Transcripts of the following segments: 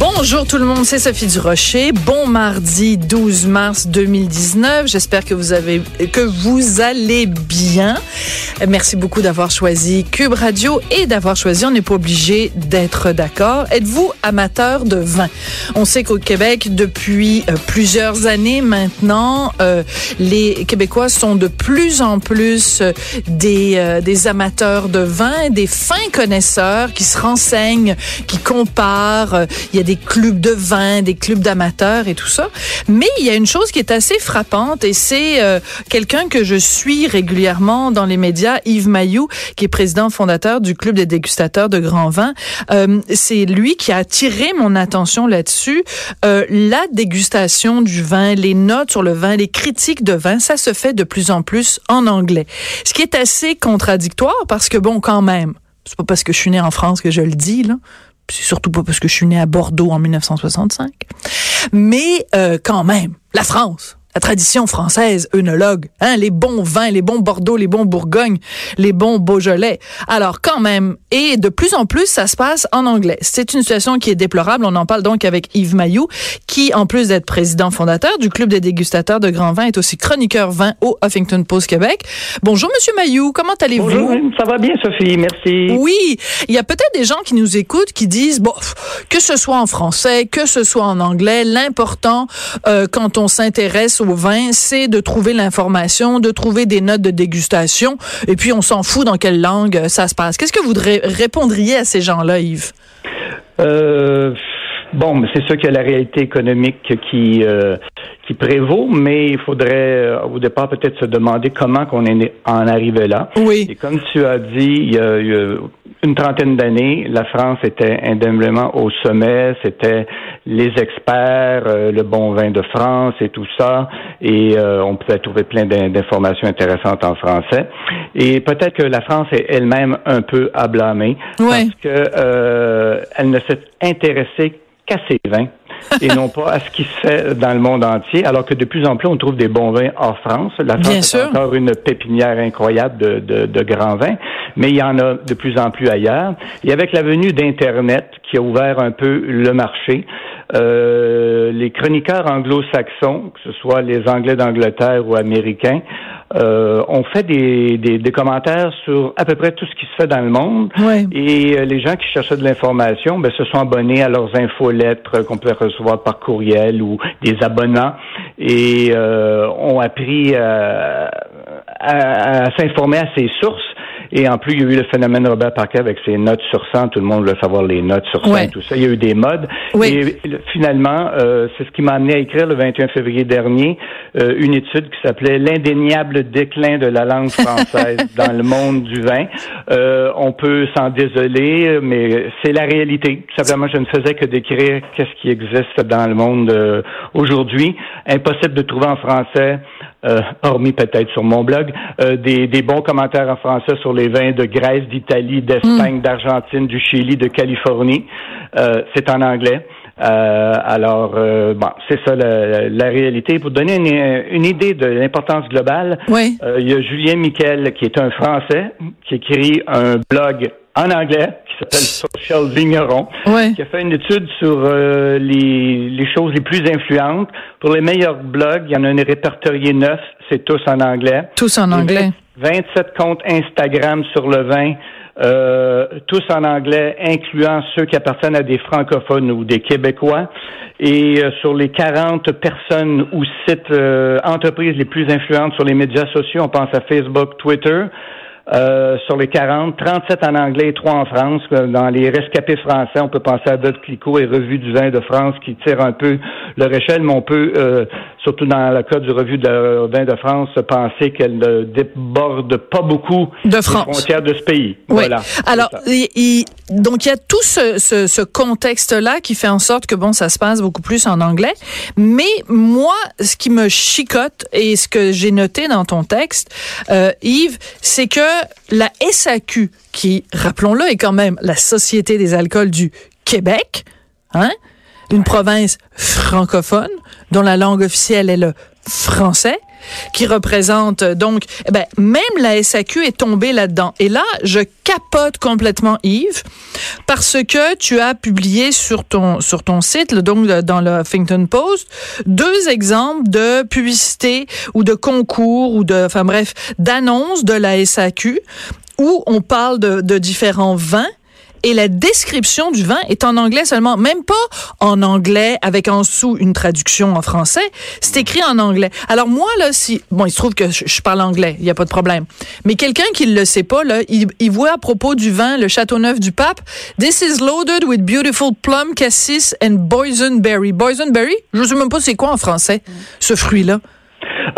Bonjour tout le monde, c'est Sophie Durocher. Bon mardi 12 mars 2019. J'espère que vous avez que vous allez bien. Merci beaucoup d'avoir choisi Cube Radio et d'avoir choisi on n'est pas obligé d'être d'accord. Êtes-vous amateur de vin? On sait qu'au Québec depuis euh, plusieurs années maintenant, euh, les Québécois sont de plus en plus euh, des des amateurs de vin, des fins connaisseurs qui se renseignent, qui comparent, clubs de vin, des clubs d'amateurs et tout ça. Mais il y a une chose qui est assez frappante et c'est euh, quelqu'un que je suis régulièrement dans les médias, Yves Mayou, qui est président fondateur du club des dégustateurs de grands vins. Euh, c'est lui qui a attiré mon attention là-dessus. Euh, la dégustation du vin, les notes sur le vin, les critiques de vin, ça se fait de plus en plus en anglais. Ce qui est assez contradictoire parce que bon, quand même, c'est pas parce que je suis né en France que je le dis là c'est surtout pas parce que je suis né à Bordeaux en 1965. Mais euh, quand même, la France, la tradition française, œnologue, hein, les bons vins, les bons Bordeaux, les bons Bourgogne, les bons Beaujolais. Alors quand même, et de plus en plus, ça se passe en anglais. C'est une situation qui est déplorable. On en parle donc avec Yves Mayou, qui, en plus d'être président fondateur du Club des dégustateurs de grands vins, est aussi chroniqueur vin au Huffington Post Québec. Bonjour, Monsieur Mayou, comment allez-vous? Bonjour, ça va bien, Sophie, merci. Oui, il y a peut-être des gens qui nous écoutent qui disent, bon, que ce soit en français, que ce soit en anglais, l'important euh, quand on s'intéresse au vin, c'est de trouver l'information, de trouver des notes de dégustation, et puis on s'en fout dans quelle langue euh, ça se passe. Qu'est-ce que vous répondriez à ces gens-là, Yves? Euh, bon, c'est sûr qu'il y a la réalité économique qui euh, qui prévaut, mais il faudrait au départ peut-être se demander comment qu'on est en arrivé là. Oui. Et comme tu as dit, il y a, il y a une trentaine d'années, la France était indéniablement au sommet. C'était les experts, euh, le bon vin de France et tout ça. Et euh, on pouvait trouver plein d'informations intéressantes en français. Et peut-être que la France est elle-même un peu à blâmer parce que euh, elle ne s'est intéressée qu'à ses vins et non pas à ce qui se fait dans le monde entier, alors que de plus en plus, on trouve des bons vins hors France. La France est encore une pépinière incroyable de, de, de, grands vins, mais il y en a de plus en plus ailleurs. Et avec la venue d'Internet, qui a ouvert un peu le marché, euh, les chroniqueurs anglo-saxons, que ce soit les Anglais d'Angleterre ou américains, euh, ont fait des, des, des, commentaires sur à peu près tout ce qui se fait dans le monde. Et euh, les gens qui cherchaient de l'information ben, se sont abonnés à leurs infolettres qu'on peut recevoir par courriel ou des abonnants et euh, ont appris à, à s'informer à ces sources. Et en plus, il y a eu le phénomène Robert Parker avec ses notes sur 100. Tout le monde veut savoir les notes sur 100 tout ça. Il y a eu des modes. Et finalement, euh, c'est ce qui m'a amené à écrire le 21 février dernier euh, une étude qui s'appelait L'indéniable déclin de la langue française dans le monde du vin. Euh, on peut s'en désoler, mais c'est la réalité. Tout simplement, je ne faisais que décrire qu'est-ce qui existe dans le monde euh, aujourd'hui. Impossible de trouver en français euh, hormis peut-être sur mon blog, euh, des, des, bons commentaires en français sur les vins de Grèce, d'Italie, d'Espagne, mm. d'Argentine, du Chili, de Californie. Euh, c'est en anglais. alors, bon, c'est ça la, la, réalité. Pour donner une, une idée de l'importance globale, oui. il y a Julien Miquel, qui est un Français, qui écrit un blog en anglais qui s'appelle Social Vigneron, qui a fait une étude sur euh, les, les, choses les plus influentes. Pour les meilleurs blogs, il y en a un répertorié neuf, c'est tous en anglais. Tous en anglais. 27 comptes Instagram sur le vin euh, tous en anglais, incluant ceux qui appartiennent à des francophones ou des Québécois. Et euh, sur les 40 personnes ou sites euh, entreprises les plus influentes sur les médias sociaux, on pense à Facebook, Twitter, euh, sur les 40, 37 en anglais et 3 en France. Dans les rescapés français, on peut penser à Dodd Clicquot et Revue du vin de France qui tire un peu leur échelle, mais on peut, euh, surtout dans le cas du Revue de vin de France, penser qu'elle ne déborde pas beaucoup de les France. frontières de ce pays. Oui. Voilà. Alors, il- il- donc il y a tout ce, ce, ce contexte-là qui fait en sorte que bon, ça se passe beaucoup plus en anglais. Mais moi, ce qui me chicote et ce que j'ai noté dans ton texte, euh, Yves, c'est que la SAQ, qui, rappelons-le, est quand même la Société des alcools du Québec, hein, une province francophone dont la langue officielle est le français qui représente euh, donc eh ben même la SAQ est tombée là-dedans. Et là je capote complètement Yves parce que tu as publié sur ton sur ton site donc dans le Huffington Post deux exemples de publicité ou de concours ou de enfin bref d'annonces de la SAQ où on parle de différents vins et la description du vin est en anglais seulement, même pas en anglais avec en dessous une traduction en français. C'est écrit en anglais. Alors moi là, si bon, il se trouve que je, parle anglais, il y a pas de problème. Mais quelqu'un qui le sait pas là, il, voit à propos du vin le Châteauneuf du Pape, this is loaded with beautiful plum, cassis and boysenberry. Boysenberry, je sais même pas c'est quoi en français ce fruit là.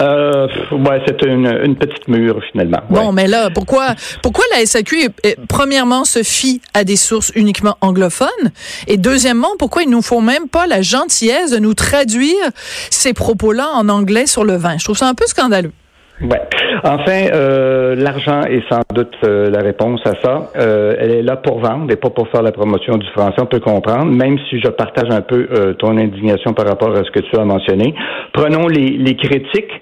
Euh, ouais, c'est une, une petite mûre finalement. Ouais. Bon, mais là, pourquoi, pourquoi la SAQ, est- premièrement, se fie à des sources uniquement anglophones? Et deuxièmement, pourquoi ils nous font même pas la gentillesse de nous traduire ces propos-là en anglais sur le vin? Je trouve ça un peu scandaleux. Ouais. Enfin, euh, l'argent est sans doute euh, la réponse à ça. Euh, elle est là pour vendre et pas pour faire la promotion du français. On peut comprendre, même si je partage un peu euh, ton indignation par rapport à ce que tu as mentionné. Prenons les, les critiques.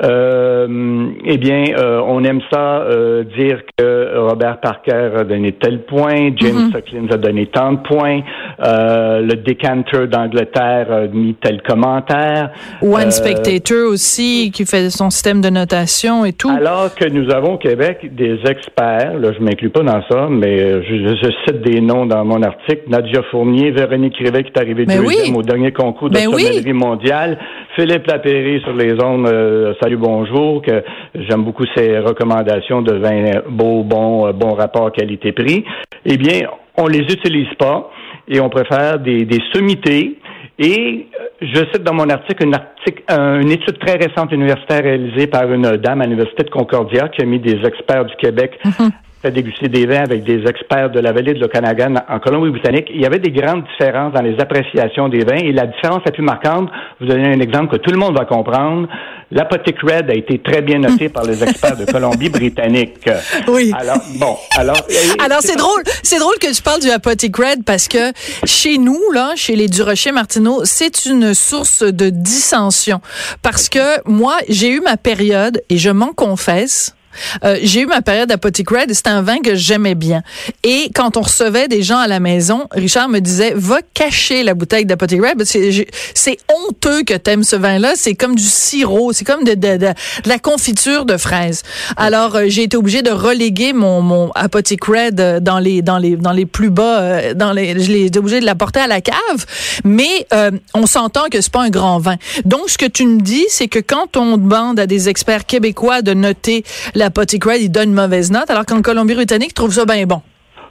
Euh, eh bien, euh, on aime ça euh, dire que Robert Parker a donné tel point, James Suckling a donné tant de points, euh, le décanter d'Angleterre a mis tel commentaire. One Euh, Spectator aussi, qui fait son système de notation et tout. alors que nous avons au Québec des experts, là je m'inclus pas dans ça, mais je, je cite des noms dans mon article, Nadia Fournier, Véronique Rivet qui est arrivée Ben deuxième oui. au dernier concours de Ben oui. sommellerie mondiale, Philippe Lapéry sur les ondes euh, Salut Bonjour, que j'aime beaucoup ses recommandations de vin beau, bon, euh, bon rapport qualité-prix. Eh bien, on les utilise pas et on préfère des, sommités et euh, je cite dans mon article une, étude très récente universitaire réalisée par une dame à l'Université de Concordia qui a mis des experts du Québec à déguster des vins avec des experts de la vallée de l'Okanagan en Colombie-Britannique. Il y avait des grandes différences dans les appréciations des vins et la différence la plus marquante, vous donner un exemple que tout le monde va comprendre, l'Apothic Red a été très bien noté par les experts de Colombie-Britannique. Oui. Alors, bon, alors... Alors c'est drôle, c'est drôle que tu parles du Apothic Red parce que chez nous là, chez les Durocher Martineau, c'est une source de dissension parce que moi, j'ai eu ma période et je m'en confesse euh, j'ai eu ma période Apothic Red et c'était un vin que j'aimais bien. Et quand on recevait des gens à la maison, Richard me disait, va cacher la bouteille d'Apothic Red. parce que j'ai- C'est honteux que t'aimes ce vin-là. C'est comme du sirop. C'est comme de, de, de, de la confiture de fraises. Alors, euh, j'ai été obligée de reléguer mon, mon Apothic Red euh, dans les, dans les, dans les plus bas, dans les, je l'ai été obligée de la porter à la cave. Mais, euh, on s'entend que c'est pas un grand vin. Donc, ce que tu me dis, c'est que quand on demande à des experts québécois de noter l'Apothic Red, ils donnent une mauvaise note, alors qu'en Colombie-Britannique, ils trouvent ça bien bon.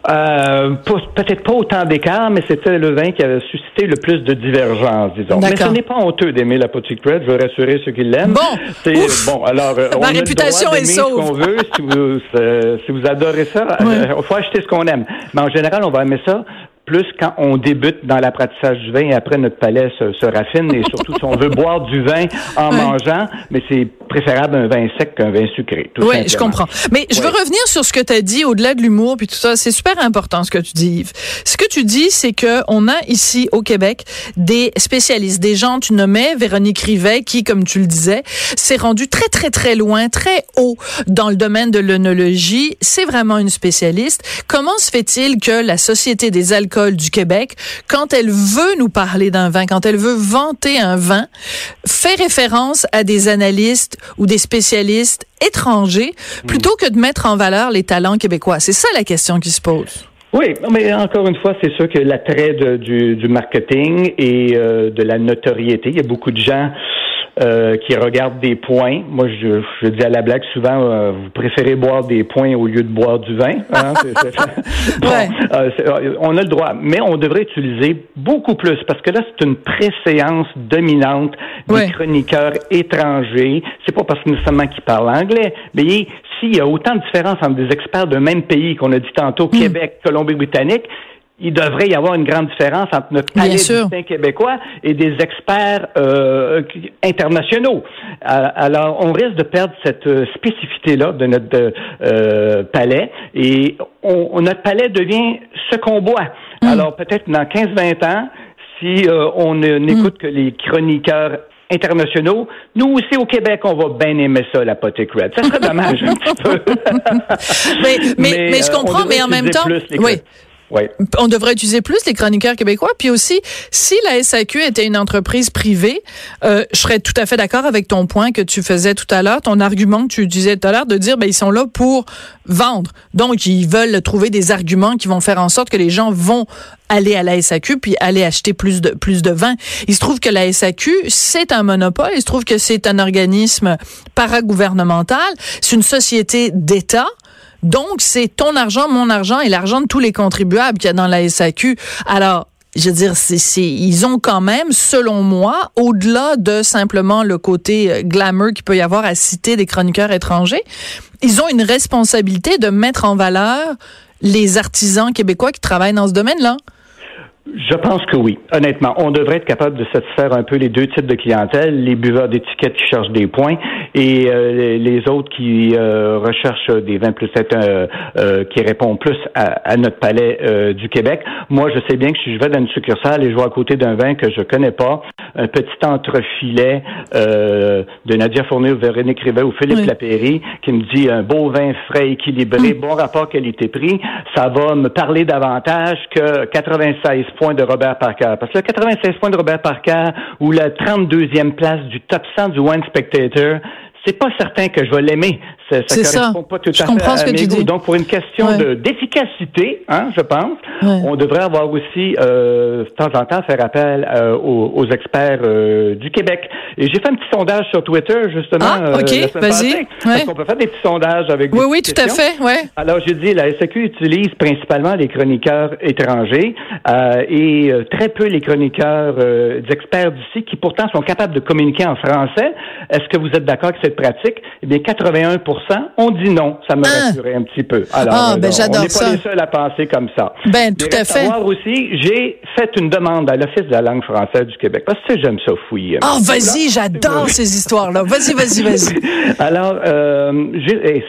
Euh, peut-être pas autant d'écart, mais c'était le vin qui avait suscité le plus de divergences, disons. Mais ce n'est pas honteux d'aimer la Potty Cred, je veux rassurer ceux qui l'aiment. Bon. Bon. Alors, euh, on Ma a le réputation droit est d'aimer ce sauve. qu'on veut. Si vous, euh, si vous adorez ça, il faut acheter ce qu'on aime. Mais en général, on va aimer ça plus quand on débute dans l'apprentissage du vin et après notre palais se, se raffine et surtout si on veut boire du vin en Ouais. mangeant, mais c'est préférable un vin sec qu'un vin sucré. tout Oui, je comprends. Mais je veux revenir sur ce que tu as dit au-delà de l'humour puis tout ça. C'est super important ce que tu dis, Yves. Ce que tu dis, c'est que on a ici au Québec des spécialistes, des gens. Tu nommais Véronique Rivet, qui, comme tu le disais, s'est rendue très très très loin, très haut dans le domaine de l'œnologie. C'est vraiment une spécialiste. Comment se fait-il que la Société des alcools du Québec, quand elle veut nous parler d'un vin, quand elle veut vanter un vin, fait référence à des analystes ou des spécialistes étrangers plutôt que de mettre en valeur les talents québécois. C'est ça la question qui se pose. Oui, mais encore une fois, c'est sûr que l'attrait du, du, marketing et euh, de la notoriété, il y a beaucoup de gens euh, qui regardent des points. Moi, je, je dis à la blague souvent, euh, vous préférez boire des points au lieu de boire du vin. Hein? on a le droit, mais on devrait utiliser beaucoup plus parce que là, c'est une préséance dominante des chroniqueurs étrangers. C'est pas parce que nous sommes qui parlent anglais, mais s'il y a autant de différences entre des experts d'un même pays qu'on a dit tantôt, hmm. Québec, Colombie-Britannique, il devrait y avoir une grande différence entre notre palais québécois et des experts euh, internationaux. Euh, alors, on risque de perdre cette euh, spécificité-là de notre euh, palais et on, notre palais devient ce qu'on boit. Hmm. Alors, peut-être dans 15-20 ans, si on n'écoute hmm. que les chroniqueurs internationaux. Nous aussi, au Québec, on va bien aimer ça, la red. Ça serait dommage un petit peu. mais, mais, mais, je comprends, mais en même temps, oui. On devrait utiliser plus les chroniqueurs québécois. Puis aussi, si la SAQ était une entreprise privée, euh, je serais tout à fait d'accord avec ton point que tu faisais tout à l'heure, ton argument que tu utilisais tout à l'heure, de dire ben ils sont là pour vendre. Donc ils veulent trouver des arguments qui vont faire en sorte que les gens vont aller à la SAQ puis aller acheter plus de plus de vin. Il se trouve que la SAQ c'est un monopole. Il se trouve que c'est un organisme paragouvernemental. C'est une société d'État. Donc, c'est ton argent, mon argent et l'argent de tous les contribuables qu'il y a dans la SAQ. Alors, je veux dire, ils ont quand même, selon moi, au-delà de simplement le côté euh, glamour qu'il peut y avoir à citer des chroniqueurs étrangers, ils ont une responsabilité de mettre en valeur les artisans québécois qui travaillent dans ce domaine-là. Je pense que oui. Honnêtement, on devrait être capable de satisfaire un peu les deux types de clientèle, les buveurs d'étiquettes qui cherchent des points et euh, les autres qui euh, recherchent des vins plus euh, qui répondent plus à, notre palais du Québec. Moi, je sais bien que si je vais dans une succursale et je vois à côté d'un vin que je connais pas, un petit entrefilet de Nadia Fournier ou Véronique Rivet ou Philippe Lapéry qui me dit un beau vin frais, équilibré, mm. bon rapport qualité-prix, ça va me parler davantage que 96 points de Robert Parker. Parce que le 96 points de Robert Parker ou la 32e place du top 100 du Wine Spectator, c'est pas certain que je vais l'aimer. Ça, ça correspond pas tout à fait à mes goûts. Donc, pour une question de d'efficacité, hein, je pense, on devrait avoir aussi euh, de temps en temps faire appel euh, aux, experts euh, du Québec. Et j'ai fait un petit sondage sur Twitter justement. Ah, ok, vas-y. Parce qu'on peut faire des petits sondages avec. Oui, oui, tout à fait. Ouais. Alors, j'ai dit la SAQ utilise principalement les chroniqueurs étrangers et très peu les chroniqueurs experts d'ici qui pourtant sont capables de communiquer en français. Est-ce que vous êtes d'accord avec cette pratique, eh bien, 81 on dit non. Ça me ah. rassurait un petit peu. Alors, ah, ben, on n'est pas les seuls à penser comme ça. Ben, tout à fait. Savoir aussi, j'ai fait une demande à l'Office de la langue française du Québec parce que j'aime ça fouiller. Oh, vas-y, j'adore ces histoires-là. Vas-y, vas-y, vas-y. Alors, euh,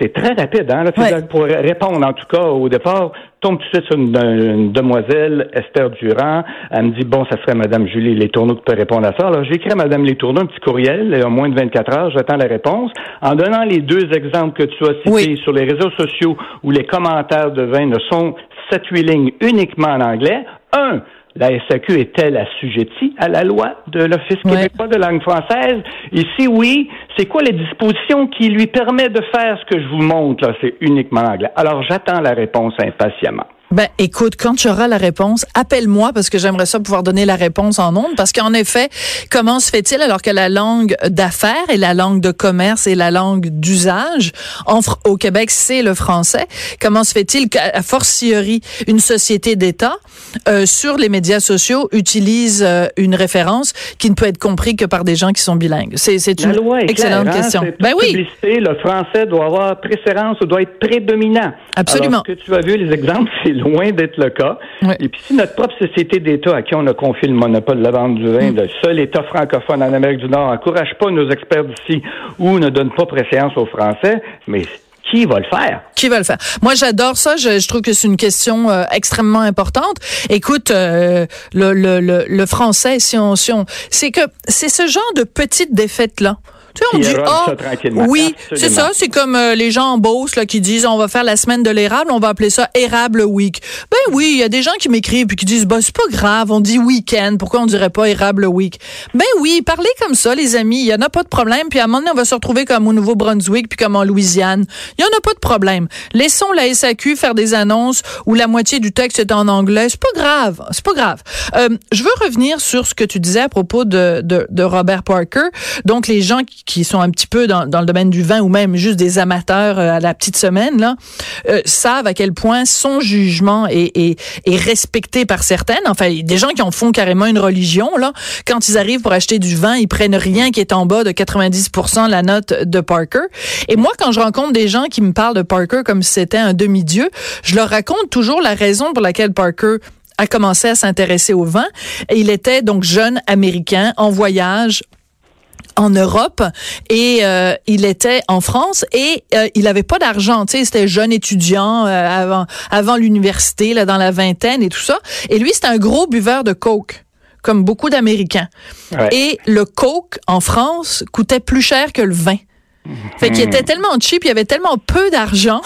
c'est très rapide, hein, pour répondre, en tout cas, au départ, tombe tout de suite sur une, demoiselle, Esther Durand. Elle me dit, bon, ça serait Madame Julie Les Tourneaux qui peut répondre à ça. Alors, j'écris à Madame Les Tourneaux un petit courriel, en moins de 24 heures, j'attends la réponse. En donnant les deux exemples que tu as cités sur les réseaux sociaux où les commentaires de vin ne sont 7-8 lignes uniquement en anglais, un, la SAQ est-elle assujettie à la loi de l'Office québécois de langue française? Et si oui, c'est quoi les dispositions qui lui permettent de faire ce que je vous montre? C'est uniquement anglais. Alors, j'attends la réponse impatiemment. Ben, écoute, quand tu auras la réponse, appelle-moi parce que j'aimerais ça pouvoir donner la réponse en ondes. Parce qu'en effet, comment se fait-il alors que la langue d'affaires et la langue de commerce et la langue d'usage au Québec, c'est le français. Comment se fait-il qu'à fortiori une société d'État euh, sur les médias sociaux utilise euh, une référence qui ne peut être compris que par des gens qui sont bilingues? C'est une excellente hein, question. Ben oui. Le français doit avoir préférence ou doit être prédominant. Absolument. Alors, que tu as vu les exemples, c'est loin d'être le cas. Et puis si notre propre société d'État à qui on a confié le monopole de la vente du vin, mm. le seul État francophone en Amérique du Nord, n'encourage pas nos experts d'ici ou ne donne pas préséance aux Français, mais qui va le faire? Qui va le faire? Moi, j'adore ça. Je, trouve que c'est une question euh, extrêmement importante. Écoute, euh, le, le, le, français, si on, si on c'est que c'est ce genre de petites défaites là Tu sais, on dit, ah, oui, c'est ça, c'est comme euh, les gens en Beauce là, qui disent, on va faire la semaine de l'érable, on va appeler ça Érable Week. Ben oui, il y a des gens qui m'écrivent puis qui disent, bah, c'est pas grave, on dit week-end, pourquoi on dirait pas Érable Week? Ben oui, parlez comme ça, les amis, il y en a pas de problème, puis à un moment donné, on va se retrouver comme au Nouveau-Brunswick puis comme en Louisiane. Il y en a pas de problème. Laissons la SAQ faire des annonces où la moitié du texte est en anglais, c'est pas grave, c'est pas grave. Euh, je veux revenir sur ce que tu disais à propos de, de, de Robert Parker. Donc, les gens qui, qui sont un petit peu dans, dans, le domaine du vin ou même juste des amateurs euh, à la petite semaine, là, euh, savent à quel point son jugement est, est, est, respecté par certaines. Enfin, des gens qui en font carrément une religion, là. Quand ils arrivent pour acheter du vin, ils prennent rien qui est en bas de 90% la note de Parker. Et moi, quand je rencontre des gens qui me parlent de Parker comme si c'était un demi-dieu, je leur raconte toujours la raison pour laquelle Parker a commencé à s'intéresser au vin. Et il était donc jeune américain en voyage en Europe et euh, il était en France et euh, il avait pas d'argent, tu sais, c'était jeune étudiant euh, avant avant l'université là dans la vingtaine et tout ça et lui c'était un gros buveur de coke comme beaucoup d'Américains. Ouais. Et le coke en France coûtait plus cher que le vin. Fait qu'il était tellement cheap, il y avait tellement peu d'argent.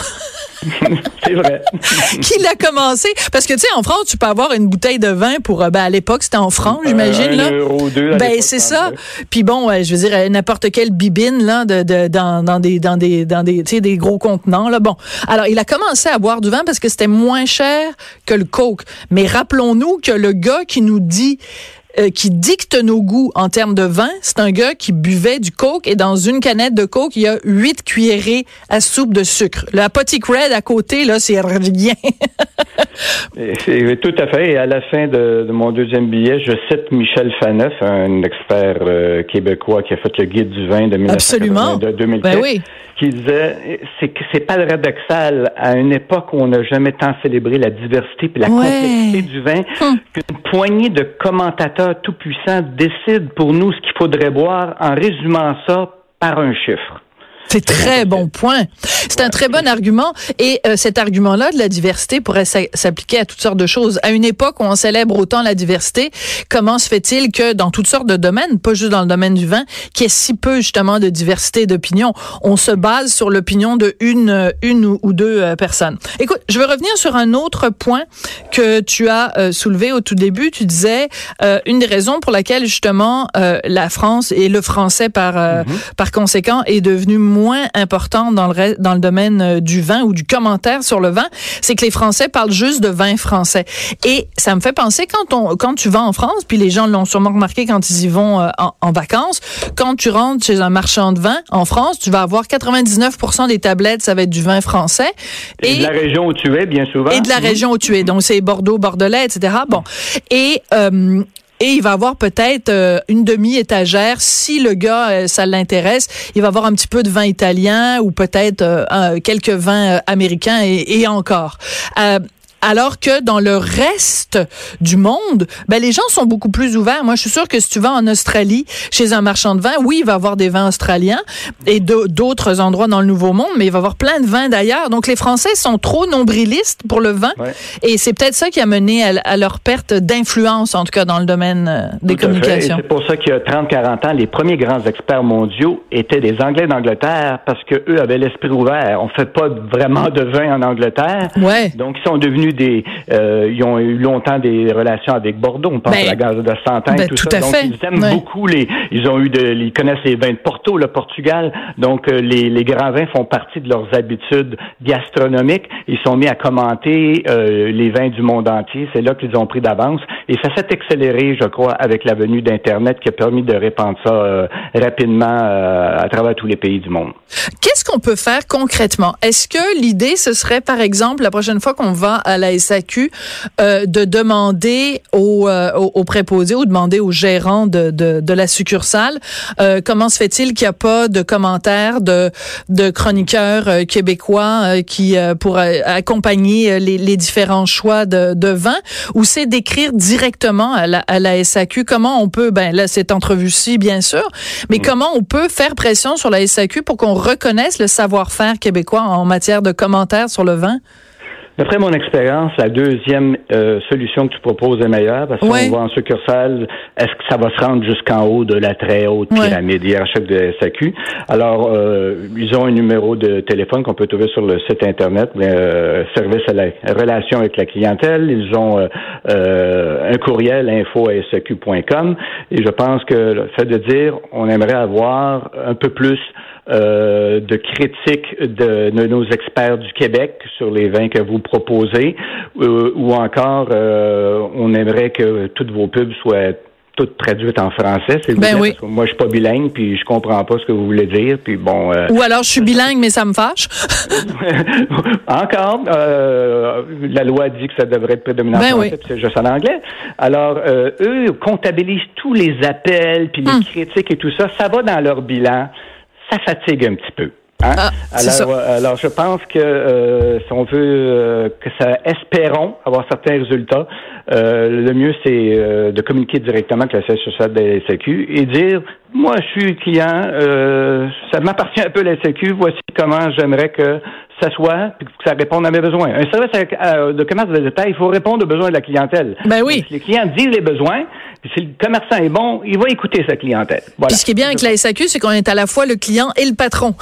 c'est vrai. qu'il a commencé. Parce que, tu sais, en France, tu peux avoir une bouteille de vin pour, ben, à l'époque, c'était en francs, j'imagine, un là. Euro deux ben, c'est ça. Puis bon, ouais, je veux dire, n'importe quelle bibine, là, de, de, dans, dans des, dans des, dans des, des gros contenants, là. Bon. Alors, il a commencé à boire du vin parce que c'était moins cher que le coke. Mais rappelons-nous que le gars qui nous dit, euh, qui dicte nos goûts en termes de vin, c'est un gars qui buvait du coke et dans une canette de coke, il y a huit cuillerées à soupe de sucre. La Potic Red à côté, là, c'est rien. tout à fait. Et à la fin de, de, mon deuxième billet, je cite Michel Faneuf, un expert euh, québécois qui a fait le guide du vin de 2004. Ben oui qui disait c'est paradoxal à une époque où on n'a jamais tant célébré la diversité et la ouais. complexité du vin hum. qu'une poignée de commentateurs tout puissants décident pour nous ce qu'il faudrait boire en résumant ça par un chiffre. C'est très bon point. C'est un très bon argument. Et euh, cet argument-là de la diversité pourrait s'appliquer à toutes sortes de choses. À une époque où on célèbre autant la diversité, comment se fait-il que dans toutes sortes de domaines, pas juste dans le domaine du vin, qu'il y ait si peu justement de diversité d'opinion, on se base sur l'opinion de une, une ou deux euh, personnes. Écoute, je veux revenir sur un autre point que tu as euh, soulevé au tout début. Tu disais euh, une des raisons pour laquelle justement euh, la France et le français par mm -hmm. par conséquent est devenu moins important dans le dans le domaine euh, du vin ou du commentaire sur le vin, c'est que les Français parlent juste de vin français. Et ça me fait penser quand on quand tu vas en France, puis les gens l'ont sûrement remarqué quand ils y vont euh, en, en, vacances, quand tu rentres chez un marchand de vin en France, tu vas avoir 99% des tablettes, ça va être du vin français. Et, et de la région où tu es, bien souvent. Et de la mmh. région où tu es. Donc c'est Bordeaux, Bordelais, etc. Bon. Et euh, et il va avoir peut-être euh, une demi-étagère. Si le gars, euh, ça l'intéresse, il va avoir un petit peu de vin italien ou peut-être euh, quelques vins américains et, et encore alors que dans le reste du monde, ben, les gens sont beaucoup plus ouverts. Moi, je suis sûre que si tu vas en Australie, chez un marchand de vin, oui, il va avoir des vins australiens et d'autres endroits dans le Nouveau Monde, mais il va avoir plein de vins d'ailleurs. Donc, les Français sont trop nombrilistes pour le vin ouais. et c'est peut-être ça qui a mené à, à leur perte d'influence, en tout cas dans le domaine euh, des tout communications. C'est pour ça qu'il y a 30-40 ans, les premiers grands experts mondiaux étaient des Anglais d'Angleterre parce que eux avaient l'esprit ouvert. On fait pas vraiment de vin en Angleterre. Ouais. Donc, ils sont devenus des, euh, ils ont eu longtemps des relations avec Bordeaux. On pense Ben, à la gare de Santin ben, et tout, tout ça. à Donc, ils aiment Ouais. beaucoup les, ils ont eu de, ils connaissent les vins de Le Portugal. Donc, euh, les, grands vins font partie de leurs habitudes gastronomiques. Ils sont mis à commenter euh, les vins du monde entier. C'est là qu'ils ont pris d'avance. Et ça s'est accéléré, je crois, avec la venue d'Internet qui a permis de répandre ça euh, rapidement à travers tous les pays du monde. Qu'est-ce qu'on peut faire concrètement? Est-ce que l'idée, ce serait, par exemple, la prochaine fois qu'on va à la SAQ, de demander aux, préposés ou demander aux gérants de, de, la succursale comment se fait-il qu'il n'y a pas de commentaires de, de chroniqueurs euh, québécois euh, qui euh, pour accompagner les, les, différents choix de, de vin ou c'est d'écrire directement à la, à la, SAQ comment on peut, ben là, cette entrevue-ci, bien sûr, mais mmh. comment on peut faire pression sur la SAQ pour qu'on reconnaisse le savoir-faire québécois en matière de commentaires sur le vin? D'après mon expérience, la deuxième euh, solution que tu proposes est meilleure parce qu'on voit en succursale, est-ce que ça va se rendre jusqu'en haut de la très haute pyramide hiérarchique de SAQ? Alors, euh, ils ont un numéro de téléphone qu'on peut trouver sur le site Internet, euh, service à la relation avec la clientèle. Ils ont un courriel info à SAQ.com et je pense que le fait de dire on aimerait avoir un peu plus euh, de critiques de, nos experts du Québec sur les vins que vous proposez, euh, ou encore euh, on aimerait que toutes vos pubs soient toutes traduites en français, c'est ben oui. moi je suis pas bilingue puis je comprends pas ce que vous voulez dire puis bon ou alors je suis bilingue mais ça me fâche. Encore la loi dit que ça devrait être prédominant ben français c'est juste en anglais. Alors eux comptabilisent tous les appels puis les hum. critiques et tout ça. Ça va dans leur bilan ça fatigue un petit peu. Hein? Ah, alors, euh, alors, je pense que euh, si on veut euh, que ça, espérons avoir certains résultats, le mieux c'est de communiquer directement avec la siège sociale de la SAQ et dire, moi je suis client, ça m'appartient un peu la SAQ, voici comment j'aimerais que ça soit, puis que ça réponde à mes besoins. Un service de commerce de détail, il faut répondre aux besoins de la clientèle. Ben oui. si les clients disent les besoins, si le commerçant est bon, il va écouter sa clientèle. Voilà. Puis ce qui est bien avec la SAQ, c'est qu'on est à la fois le client et le patron.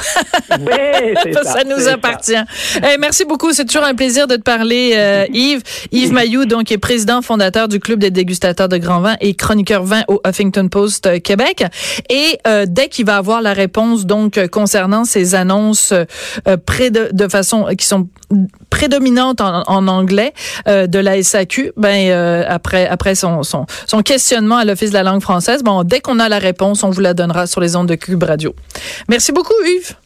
oui, ça. ça nous appartient. Eh, merci beaucoup. C'est toujours un plaisir de te parler, euh, Yves. Yves Mayou, donc, est président fondateur du Club des dégustateurs de grands vins et chroniqueur vin au Huffington Post euh, Québec. Et euh, dès qu'il va avoir la réponse, donc, concernant ces annonces près de, de façon qui sont prédominantes en, anglais de la SAQ, ben après après son son, son question à l'Office de la langue française. Bon, dès qu'on a la réponse, on vous la donnera sur les ondes de Cube Radio. Merci beaucoup, Yves.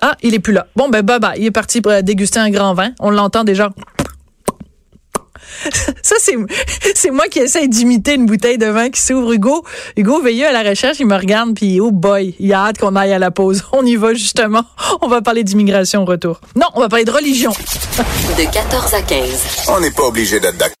Ah, il est plus là. Bon, ben, bye bye. Il est parti pour déguster un grand vin. On l'entend déjà. Ça, c'est, c'est moi qui essaie d'imiter une bouteille de vin qui s'ouvre. Hugo, Hugo Veilleux à la recherche, il me regarde, puis oh boy, il a hâte qu'on aille à la pause. On y va justement. On va parler d'immigration au retour. Non, on va parler de religion. De 14 à 15. On n'est pas obligé d'être d'accord.